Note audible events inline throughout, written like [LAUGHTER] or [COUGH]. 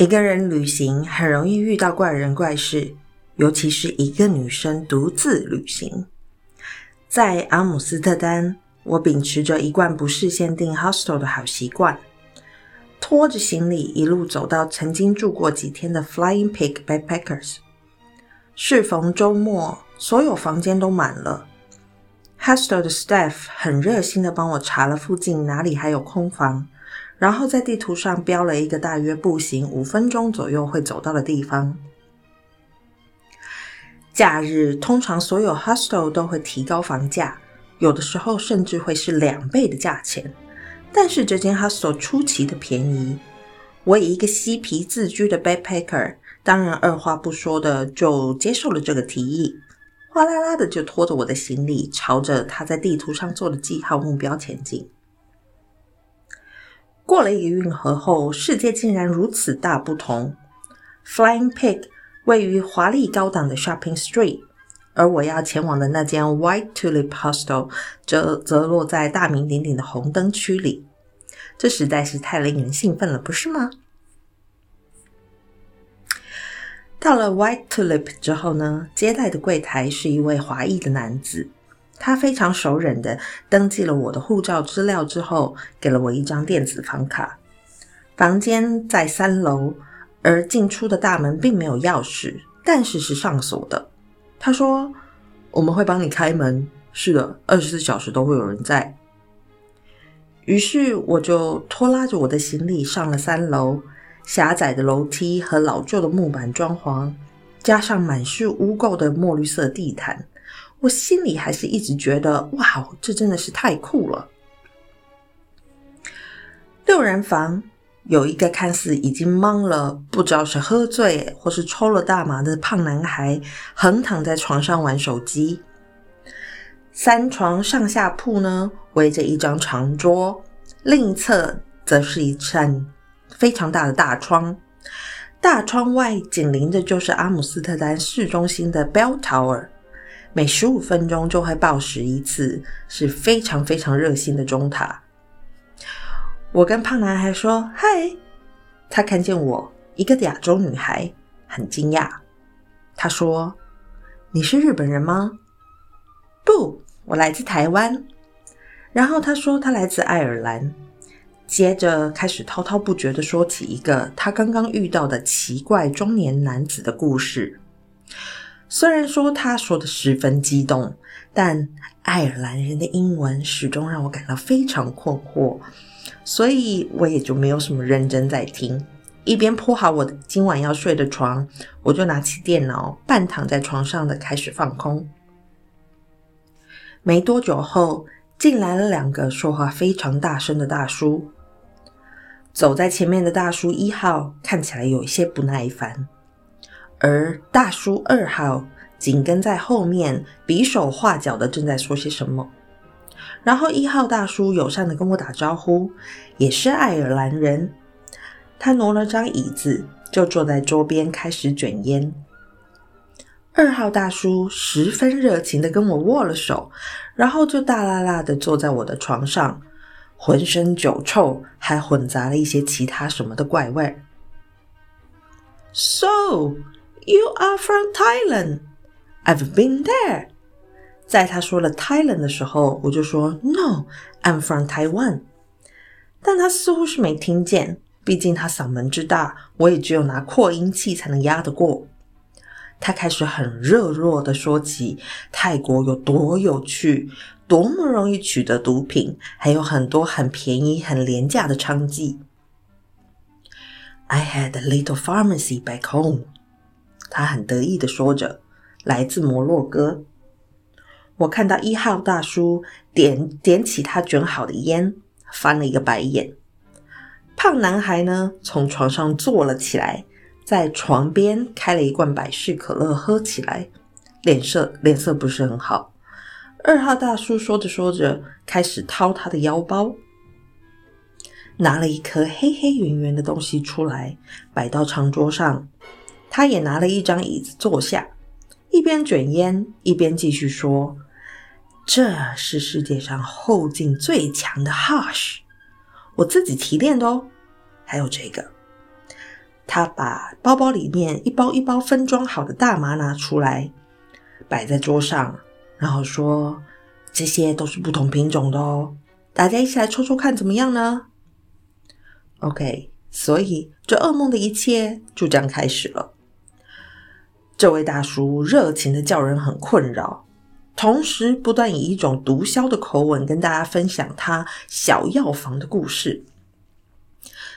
一个人旅行很容易遇到怪人怪事，尤其是一个女生独自旅行。在阿姆斯特丹，我秉持着一贯不事先订 hostel 的好习惯，拖着行李一路走到曾经住过几天的 Flying Pig Backpackers。适逢周末，所有房间都满了。hostel 的 staff 很热心的帮我查了附近哪里还有空房。然后在地图上标了一个大约步行五分钟左右会走到的地方。假日通常所有 hostel 都会提高房价，有的时候甚至会是两倍的价钱。但是这间 hostel 出奇的便宜，我以一个嬉皮自居的 backpacker，当然二话不说的就接受了这个提议，哗啦啦的就拖着我的行李朝着他在地图上做的记号目标前进。过了一个运河后，世界竟然如此大不同。Flying Pig 位于华丽高档的 Shopping Street，而我要前往的那间 White Tulip Hostel 则则落在大名鼎鼎的红灯区里。这实在是太令人兴奋了，不是吗？到了 White Tulip 之后呢，接待的柜台是一位华裔的男子。他非常熟稔的登记了我的护照资料之后，给了我一张电子房卡。房间在三楼，而进出的大门并没有钥匙，但是是上锁的。他说：“我们会帮你开门。”是的，二十四小时都会有人在。于是我就拖拉着我的行李上了三楼。狭窄的楼梯和老旧的木板装潢，加上满是污垢的墨绿色地毯。我心里还是一直觉得，哇，这真的是太酷了！六人房有一个看似已经懵了，不知道是喝醉或是抽了大麻的胖男孩，横躺在床上玩手机。三床上下铺呢，围着一张长桌，另一侧则是一扇非常大的大窗，大窗外紧邻的就是阿姆斯特丹市中心的 Bell Tower。每十五分钟就会报时一次，是非常非常热心的钟塔。我跟胖男孩说嗨，他看见我一个亚洲女孩，很惊讶。他说：“你是日本人吗？”“不，我来自台湾。”然后他说他来自爱尔兰，接着开始滔滔不绝的说起一个他刚刚遇到的奇怪中年男子的故事。虽然说他说的十分激动，但爱尔兰人的英文始终让我感到非常困惑，所以我也就没有什么认真在听。一边铺好我今晚要睡的床，我就拿起电脑，半躺在床上的开始放空。没多久后，进来了两个说话非常大声的大叔。走在前面的大叔一号看起来有一些不耐烦。而大叔二号紧跟在后面，比手画脚的正在说些什么。然后一号大叔友善的跟我打招呼，也是爱尔兰人。他挪了张椅子，就坐在桌边开始卷烟。二号大叔十分热情的跟我握了手，然后就大啦啦的坐在我的床上，浑身酒臭，还混杂了一些其他什么的怪味。So。You are from Thailand. I've been there. 在他说了 Thailand 的时候，我就说 No, I'm from Taiwan. 但他似乎是没听见，毕竟他嗓门之大，我也只有拿扩音器才能压得过。他开始很热络的说起泰国有多有趣，多么容易取得毒品，还有很多很便宜、很廉价的娼妓。I had a little pharmacy back home. 他很得意的说着：“来自摩洛哥。”我看到一号大叔点点起他卷好的烟，翻了一个白眼。胖男孩呢，从床上坐了起来，在床边开了一罐百事可乐喝起来，脸色脸色不是很好。二号大叔说着说着，开始掏他的腰包，拿了一颗黑黑圆圆的东西出来，摆到长桌上。他也拿了一张椅子坐下，一边卷烟一边继续说：“这是世界上后劲最强的 Hush，我自己提炼的哦。还有这个，他把包包里面一包一包分装好的大麻拿出来，摆在桌上，然后说：“这些都是不同品种的哦，大家一起来抽抽看怎么样呢？”OK，所以这噩梦的一切就这样开始了。这位大叔热情的叫人很困扰，同时不断以一种毒枭的口吻跟大家分享他小药房的故事。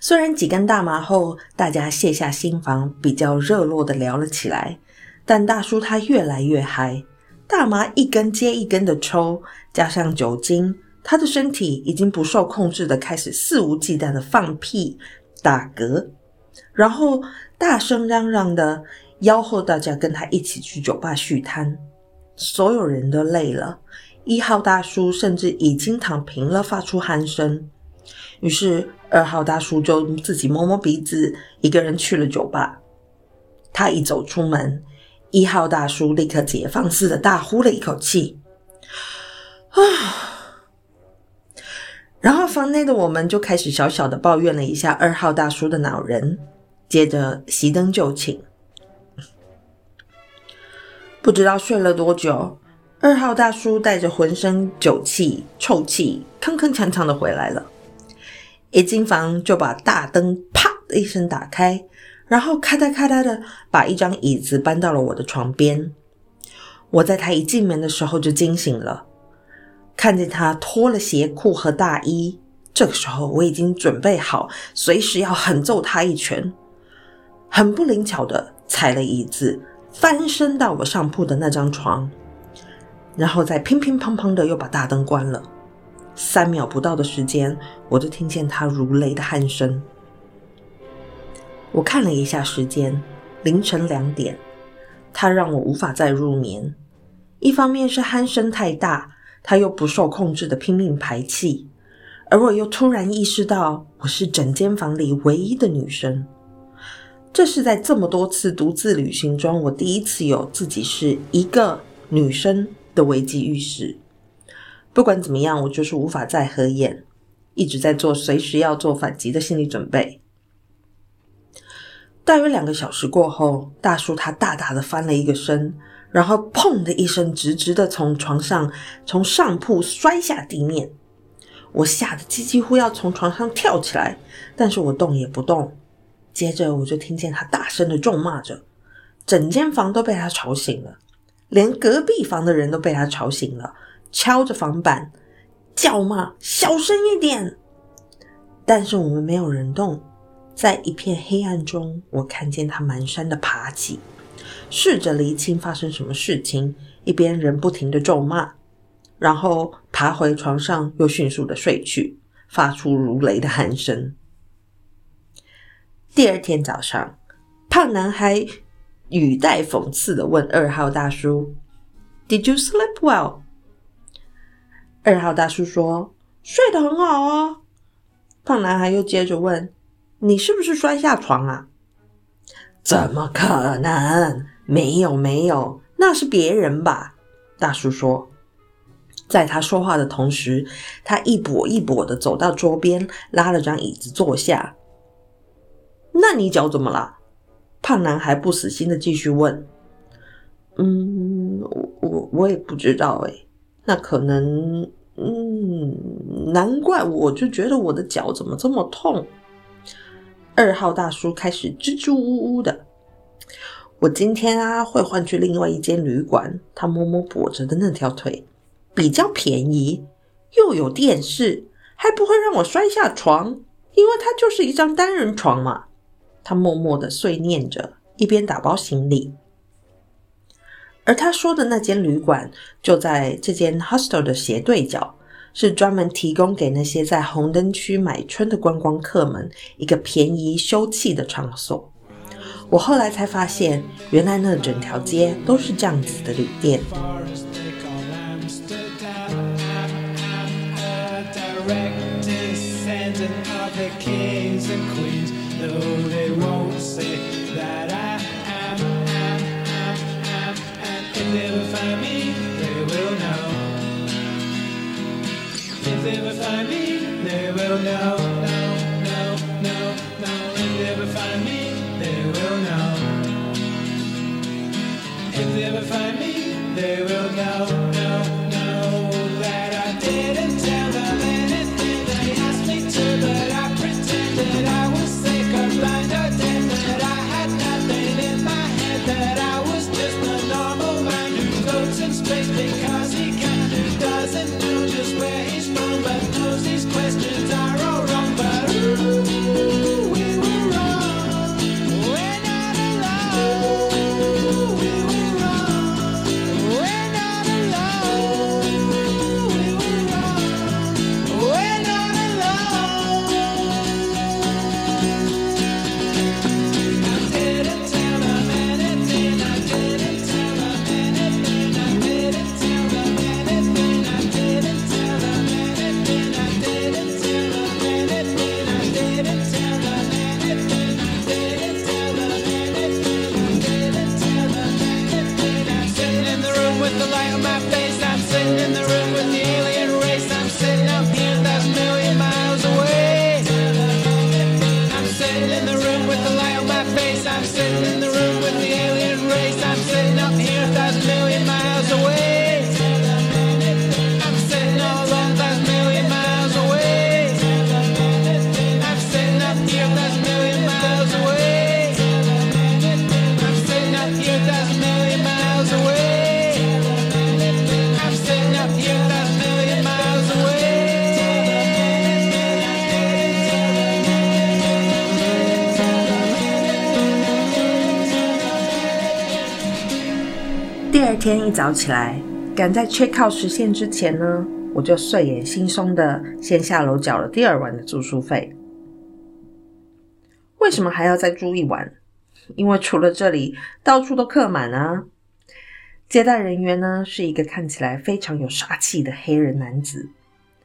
虽然几根大麻后，大家卸下心防，比较热络的聊了起来，但大叔他越来越嗨，大麻一根接一根的抽，加上酒精，他的身体已经不受控制的开始肆无忌惮的放屁、打嗝，然后大声嚷嚷的吆喝大家跟他一起去酒吧续摊。所有人都累了，一号大叔甚至已经躺平了，发出鼾声。于是，二号大叔就自己摸摸鼻子，一个人去了酒吧。他一走出门，一号大叔立刻解放似的大呼了一口气，啊！然后房内的我们就开始小小的抱怨了一下二号大叔的恼人，接着熄灯就寝。不知道睡了多久，二号大叔带着浑身酒气、臭气，铿铿锵锵的回来了。一进房就把大灯啪的一声打开，然后咔嗒咔嗒的把一张椅子搬到了我的床边。我在他一进门的时候就惊醒了，看见他脱了鞋裤和大衣。这个时候我已经准备好，随时要狠揍他一拳。很不灵巧的踩了椅子，翻身到我上铺的那张床，然后再乒乒乓乓的又把大灯关了。三秒不到的时间，我就听见他如雷的鼾声。我看了一下时间，凌晨两点。他让我无法再入眠。一方面是鼾声太大，他又不受控制的拼命排气，而我又突然意识到我是整间房里唯一的女生。这是在这么多次独自旅行中，我第一次有自己是一个女生的危机意识。不管怎么样，我就是无法再合眼，一直在做随时要做反击的心理准备。大约两个小时过后，大叔他大大的翻了一个身，然后砰的一声，直直的从床上从上铺摔下地面。我吓得几几乎要从床上跳起来，但是我动也不动。接着我就听见他大声的咒骂着，整间房都被他吵醒了，连隔壁房的人都被他吵醒了。敲着房板，叫骂：“小声一点！”但是我们没有人动。在一片黑暗中，我看见他蹒跚的爬起，试着厘清发生什么事情，一边仍不停的咒骂，然后爬回床上，又迅速的睡去，发出如雷的鼾声。第二天早上，胖男孩语带讽刺的问二号大叔：“Did you sleep well？” 二号大叔说：“睡得很好啊。”胖男孩又接着问：“你是不是摔下床啊？”“怎么可能？没有，没有，那是别人吧？”大叔说。在他说话的同时，他一跛一跛的走到桌边，拉了张椅子坐下。“那你脚怎么了？”胖男孩不死心的继续问。“嗯，我我也不知道哎。”那可能，嗯，难怪我就觉得我的脚怎么这么痛。二号大叔开始支支吾吾的。我今天啊会换去另外一间旅馆。他摸摸跛着的那条腿，比较便宜，又有电视，还不会让我摔下床，因为它就是一张单人床嘛。他默默的碎念着，一边打包行李。而他说的那间旅馆就在这间 hostel 的斜对角，是专门提供给那些在红灯区买春的观光客们一个便宜休憩的场所。我后来才发现，原来那整条街都是这样子的旅店。find me. They will. If they ever find me, they will know. If they ever find me, they will 天一早起来，赶在 check out 时限之前呢，我就睡眼惺忪的先下楼缴了第二晚的住宿费。为什么还要再住一晚？因为除了这里，到处都客满啊。接待人员呢是一个看起来非常有杀气的黑人男子，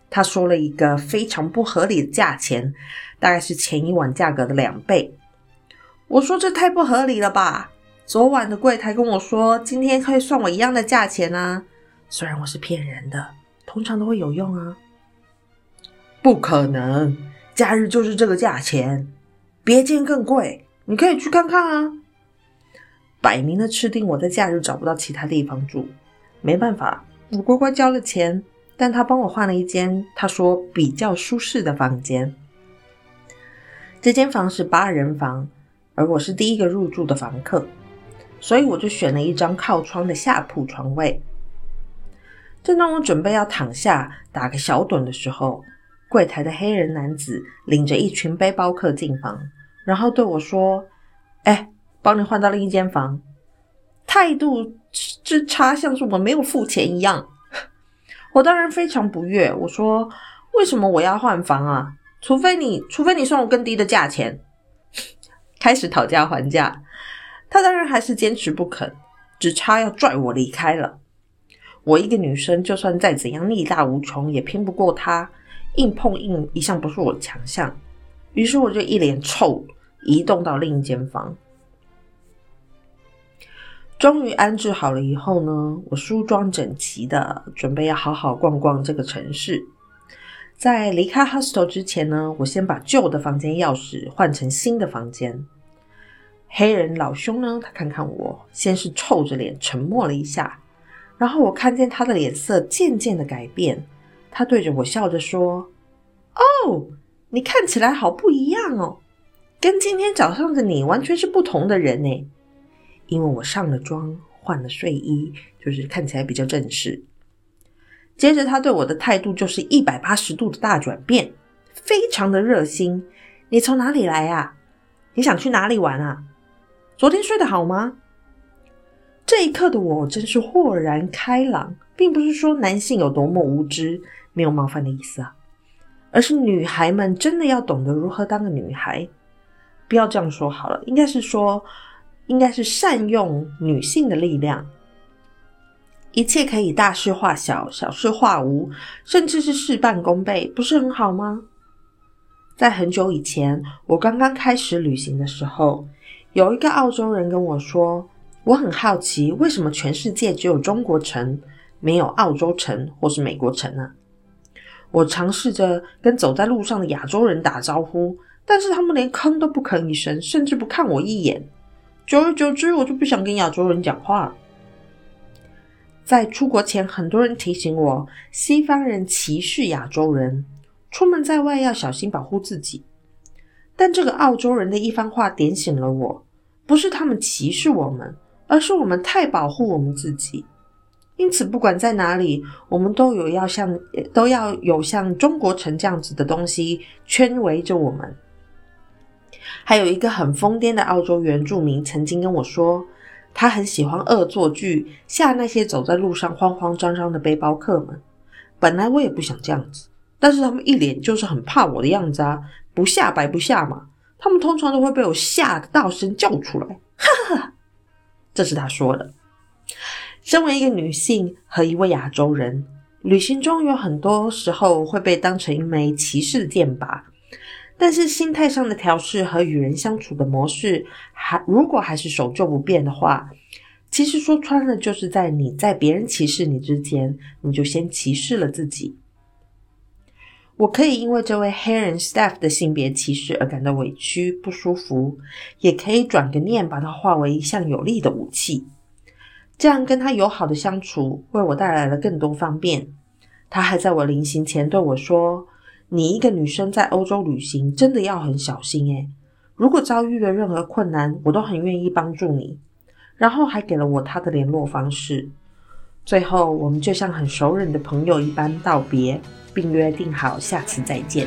他说了一个非常不合理的价钱，大概是前一晚价格的两倍。我说这太不合理了吧！昨晚的柜台跟我说，今天可以算我一样的价钱啊。虽然我是骗人的，通常都会有用啊。不可能，假日就是这个价钱，别间更贵，你可以去看看啊。摆明了吃定我在假日找不到其他地方住，没办法，我乖乖交了钱，但他帮我换了一间他说比较舒适的房间。这间房是八人房，而我是第一个入住的房客，所以我就选了一张靠窗的下铺床位。正当我准备要躺下打个小盹的时候，柜台的黑人男子领着一群背包客进房，然后对我说：“哎。”帮你换到另一间房，态度之差，像是我没有付钱一样。[LAUGHS] 我当然非常不悦，我说：“为什么我要换房啊？除非你，除非你算我更低的价钱。” [LAUGHS] 开始讨价还价，他当然还是坚持不肯，只差要拽我离开了。我一个女生，就算再怎样力大无穷，也拼不过他。硬碰硬一向不是我强项，于是我就一脸臭，移动到另一间房。终于安置好了以后呢，我梳妆整齐的，准备要好好逛逛这个城市。在离开 hostel 之前呢，我先把旧的房间钥匙换成新的房间。黑人老兄呢，他看看我，先是臭着脸沉默了一下，然后我看见他的脸色渐渐的改变，他对着我笑着说：“哦，你看起来好不一样哦，跟今天早上的你完全是不同的人呢。”因为我上了妆，换了睡衣，就是看起来比较正式。接着他对我的态度就是一百八十度的大转变，非常的热心。你从哪里来啊？你想去哪里玩啊？昨天睡得好吗？这一刻的我真是豁然开朗，并不是说男性有多么无知，没有冒犯的意思啊，而是女孩们真的要懂得如何当个女孩。不要这样说好了，应该是说。应该是善用女性的力量，一切可以大事化小，小事化无，甚至是事半功倍，不是很好吗？在很久以前，我刚刚开始旅行的时候，有一个澳洲人跟我说：“我很好奇，为什么全世界只有中国城，没有澳洲城或是美国城呢？”我尝试着跟走在路上的亚洲人打招呼，但是他们连吭都不吭一声，甚至不看我一眼。久而久之，我就不想跟亚洲人讲话。在出国前，很多人提醒我，西方人歧视亚洲人，出门在外要小心保护自己。但这个澳洲人的一番话点醒了我，不是他们歧视我们，而是我们太保护我们自己。因此，不管在哪里，我们都有要像都要有像中国城这样子的东西圈围着我们。还有一个很疯癫的澳洲原住民曾经跟我说，他很喜欢恶作剧吓那些走在路上慌慌张张的背包客们。本来我也不想这样子，但是他们一脸就是很怕我的样子啊，不吓白不吓嘛。他们通常都会被我吓得大声叫出来，哈哈哈。这是他说的。身为一个女性和一位亚洲人，旅行中有很多时候会被当成一枚歧视的箭靶。但是心态上的调试和与人相处的模式，还如果还是守旧不变的话，其实说穿了，就是在你在别人歧视你之前，你就先歧视了自己。我可以因为这位黑人 staff 的性别歧视而感到委屈不舒服，也可以转个念，把它化为一项有力的武器。这样跟他友好的相处，为我带来了更多方便。他还在我临行前对我说。你一个女生在欧洲旅行，真的要很小心诶。如果遭遇了任何困难，我都很愿意帮助你。然后还给了我他的联络方式。最后，我们就像很熟稔的朋友一般道别，并约定好下次再见。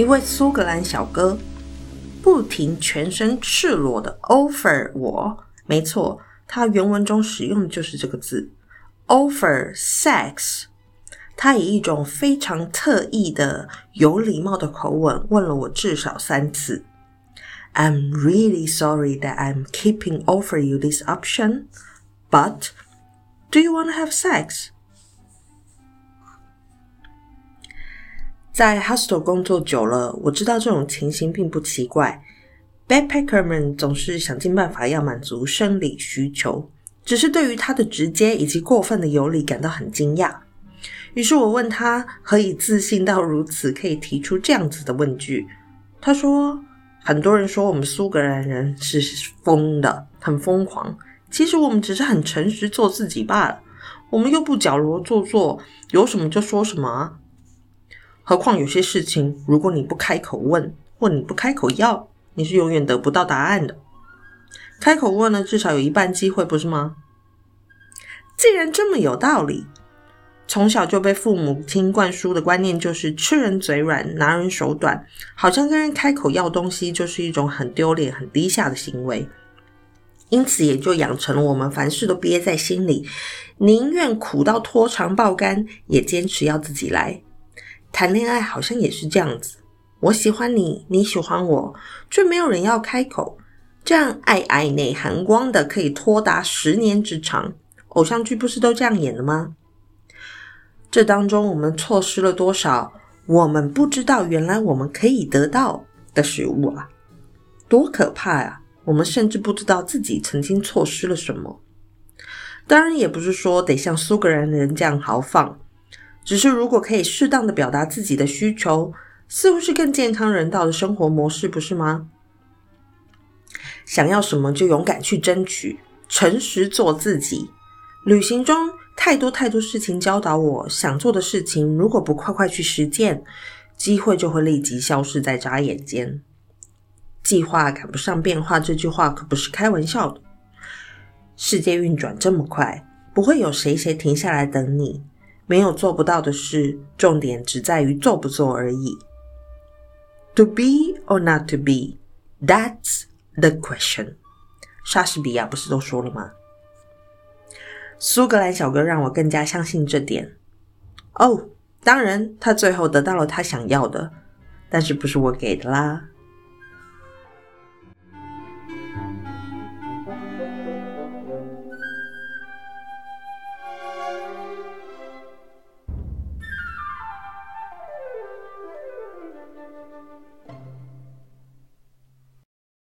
一位苏格兰小哥不停全身赤裸的 offer 我，没错，他原文中使用的就是这个字 offer sex。他以一种非常特意的、有礼貌的口吻问了我至少三次：“I'm really sorry that I'm keeping offer you this option, but do you want to have sex？” 在 hostel 工作久了，我知道这种情形并不奇怪。Backpacker 们总是想尽办法要满足生理需求，只是对于他的直接以及过分的有理感到很惊讶。于是我问他何以自信到如此，可以提出这样子的问句。他说：“很多人说我们苏格兰人是疯的，很疯狂。其实我们只是很诚实做自己罢了。我们又不矫揉做作，有什么就说什么啊。”何况有些事情，如果你不开口问，或你不开口要，你是永远得不到答案的。开口问呢，至少有一半机会，不是吗？既然这么有道理，从小就被父母亲灌输的观念就是吃人嘴软，拿人手短，好像跟人开口要东西就是一种很丢脸、很低下的行为。因此，也就养成了我们凡事都憋在心里，宁愿苦到脱肠爆肝，也坚持要自己来。谈恋爱好像也是这样子，我喜欢你，你喜欢我，却没有人要开口，这样爱爱内含光的可以拖达十年之长。偶像剧不是都这样演的吗？这当中，我们错失了多少我们不知道原来我们可以得到的食物啊！多可怕呀、我们甚至不知道自己曾经错失了什么。当然，也不是说得像苏格兰人这样豪放，只是如果可以适当的表达自己的需求，似乎是更健康人道的生活模式，不是吗？想要什么就勇敢去争取，诚实做自己。旅行中太多太多事情教导我，想做的事情如果不快快去实践，机会就会立即消失在眨眼间。计划赶不上变化，这句话可不是开玩笑的。世界运转这么快，不会有谁谁停下来等你。没有做不到的事，重点只在于做不做而已。To be or not to be, that's the question。莎士比亚不是都说了吗？苏格兰小哥让我更加相信这点。哦，当然，他最后得到了他想要的，但是不是我给的啦。